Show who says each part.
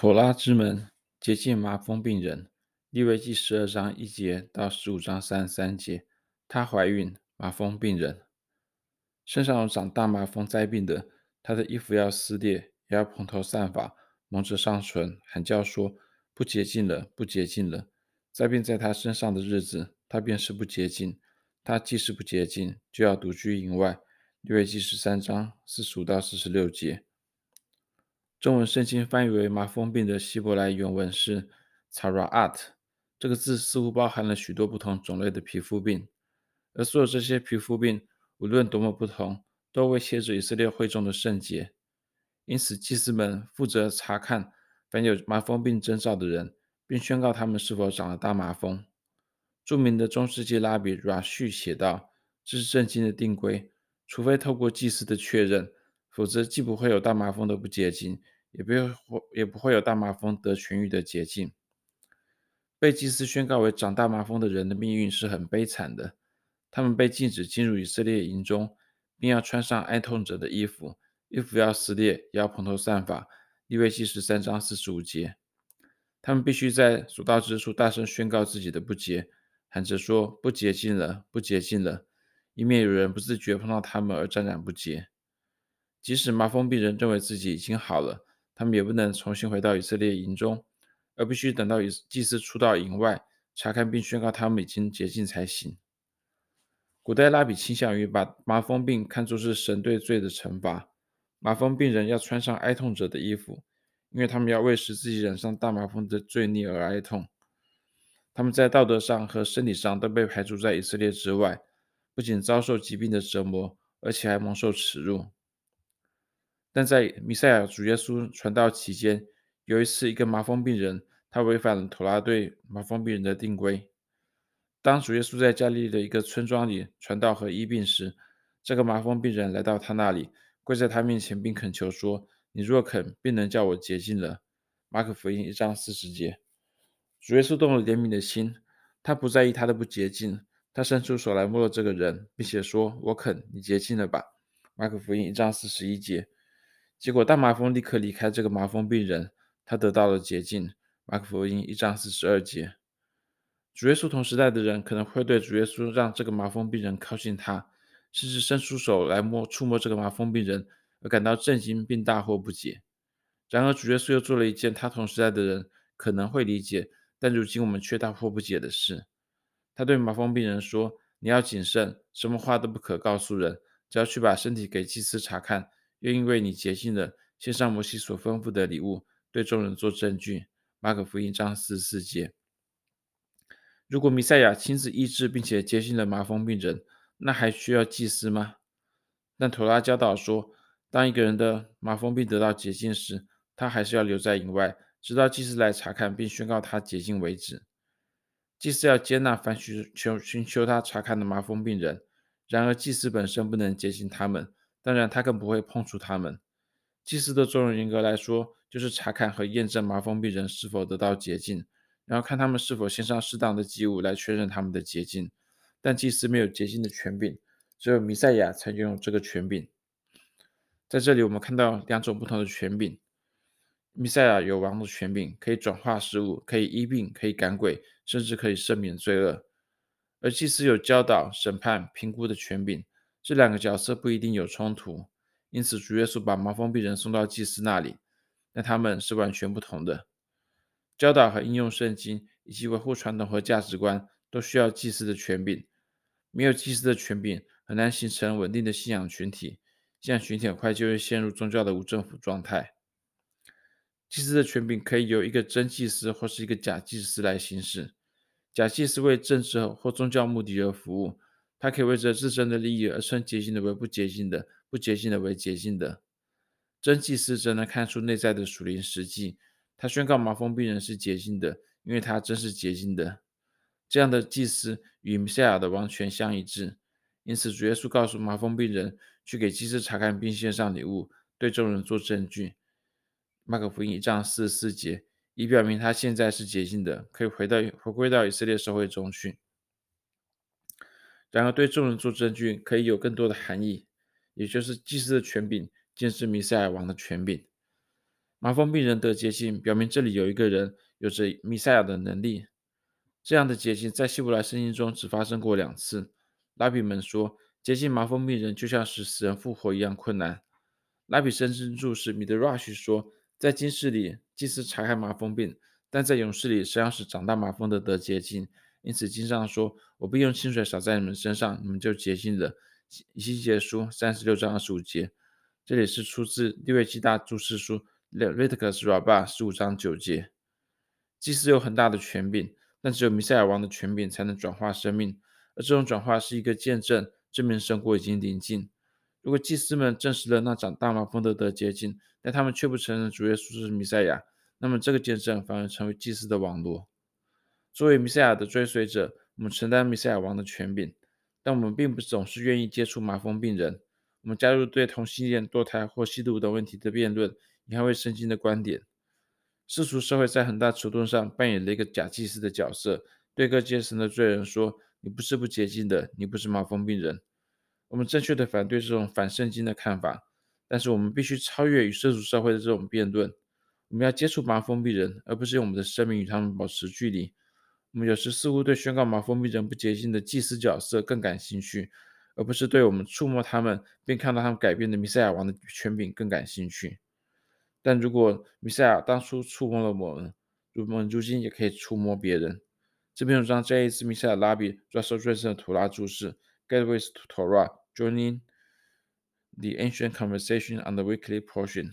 Speaker 1: 妥拉之门，洁净麻风病人。利未记十二章一节到十五章三十三节。她怀孕，麻风病人，身上有长大麻风灾病的，她的衣服要撕裂，也要蓬头散发，蒙着上唇，喊叫说：不洁净了，不洁净了。灾病在她身上的日子，她便是不洁净。她既是不洁净，就要独居营外。利未记十三章四十五到四十六节。中文圣经翻译为“麻风病”的希伯来原文是 t a r a a t 这个字似乎包含了许多不同种类的皮肤病，而所有这些皮肤病，无论多么不同，都威胁着以色列会众的圣洁。因此，祭司们负责查看凡有麻风病征兆的人，并宣告他们是否长了大麻风。著名的中世纪拉比 Rashi 写道：“这是圣经的定规，除非透过祭司的确认。”否则，既不会有大麻风的不洁净，也不会也不会有大麻风得痊愈的洁净。被祭司宣告为长大麻风的人的命运是很悲惨的。他们被禁止进入以色列营中，并要穿上哀痛者的衣服，衣服要撕裂，要蓬头散发。利未记十三章四十五节。他们必须在所到之处大声宣告自己的不洁，喊着说：“不洁净了，不洁净了！”以免有人不自觉碰到他们而沾染不洁。即使麻风病人认为自己已经好了，他们也不能重新回到以色列营中，而必须等到祭司出到营外查看并宣告他们已经洁净才行。古代拉比倾向于把麻风病看作是神对罪的惩罚。麻风病人要穿上哀痛者的衣服，因为他们要为使自己染上大麻风的罪孽而哀痛。他们在道德上和身体上都被排除在以色列之外，不仅遭受疾病的折磨，而且还蒙受耻辱。但在弥赛亚主耶稣传道期间，有一次，一个麻风病人，他违反了妥拉对麻风病人的定规。当主耶稣在加利利的一个村庄里传道和医病时，这个麻风病人来到他那里，跪在他面前，并恳求说：“你若肯，便能叫我洁净了。”马可福音一章四十节。主耶稣动了怜悯的心，他不在意他的不洁净，他伸出手来摸了这个人，并且说：“我肯，你洁净了吧。”马可福音一章四十一节。结果，大麻风立刻离开这个麻风病人，他得到了洁净。马可福音一章四十二节。主耶稣同时代的人可能会对主耶稣让这个麻风病人靠近他，甚至伸出手来摸触摸这个麻风病人而感到震惊并大惑不解。然而，主耶稣又做了一件他同时代的人可能会理解，但如今我们却大惑不解的事。他对麻风病人说：“你要谨慎，什么话都不可告诉人，只要去把身体给祭司查看。”又因为你洁净了，献上摩西所吩咐的礼物，对众人做证据。马可福音章四十四节。如果弥赛亚亲自医治并且洁净了麻风病人，那还需要祭司吗？但妥拉教导说，当一个人的麻风病得到洁净时，他还是要留在营外，直到祭司来查看并宣告他洁净为止。祭司要接纳凡寻求寻求他查看的麻风病人，然而祭司本身不能洁净他们。当然，他更不会碰触他们。祭司的作用严格来说，就是查看和验证麻风病人是否得到洁净，然后看他们是否献上适当的祭物来确认他们的洁净。但祭司没有洁净的权柄，只有弥赛亚才拥有这个权柄。在这里，我们看到两种不同的权柄：弥赛亚有王的权柄，可以转化食物，可以医病，可以赶鬼，甚至可以赦免罪恶；而祭司有教导、审判、评估的权柄。这两个角色不一定有冲突，因此主耶稣把麻风病人送到祭司那里，但他们是完全不同的。教导和应用圣经以及维护传统和价值观都需要祭司的权柄。没有祭司的权柄，很难形成稳定的信仰群体，信仰群体很快就会陷入宗教的无政府状态。祭司的权柄可以由一个真祭司或是一个假祭司来行使。假祭司为政治或宗教目的而服务。他可以为着自身的利益而称洁净的为不洁净的，不洁净的为洁净的。真祭司则能看出内在的属灵实际。他宣告麻风病人是洁净的，因为他真是洁净的。这样的祭司与弥赛亚的王权相一致。因此，主耶稣告诉麻风病人去给祭司查看，并献上礼物，对众人做证据。马可福音一章四十四节，以表明他现在是洁净的，可以回到回归到以色列社会中去。然而，对众人做证据可以有更多的含义，也就是祭司的权柄，竟是弥赛亚王的权柄。麻风病人得洁净，表明这里有一个人有着弥赛亚的能力。这样的洁净在希伯来圣经中只发生过两次。拉比们说，洁净麻风病人就像使死人复活一样困难。拉比深深注释米德拉许说，在今世里，祭司查看麻风病，但在勇士里，实际上是长大麻风的得洁净。因此，经上说：“我必用清水洒在你们身上，你们就洁净了。”以西结书三十六章二十五节。这里是出自利未记大注释书 Leviticus Rabba 十五章九节。祭司有很大的权柄，但只有弥赛亚王的权柄才能转化生命，而这种转化是一个见证，证明神国已经临近。如果祭司们证实了那长大麻风的得洁净，但他们却不承认主耶稣是弥赛亚，那么这个见证反而成为祭司的网络。作为弥赛亚的追随者，我们承担弥赛亚王的权柄，但我们并不总是愿意接触麻风病人。我们加入对同性恋、堕胎或吸毒等问题的辩论，以捍卫圣经的观点。世俗社会在很大程度上扮演了一个假祭司的角色，对各阶层的罪人说：“你不是不洁净的，你不是麻风病人。”我们正确的反对这种反圣经的看法，但是我们必须超越与世俗社会的这种辩论。我们要接触麻风病人，而不是用我们的生命与他们保持距离。我们有时似乎对宣告麻风病人不洁净的祭司角色更感兴趣，而不是对我们触摸他们并看到他们改变的弥赛亚王的权柄更感兴趣。但如果弥赛亚当初触摸了我们，如我们如今也可以触摸别人。这篇文章摘自弥赛亚拉比 Russo Johnson 的图拉注释 Gateways to Torah, Joining the Ancient Conversation on the Weekly Portion。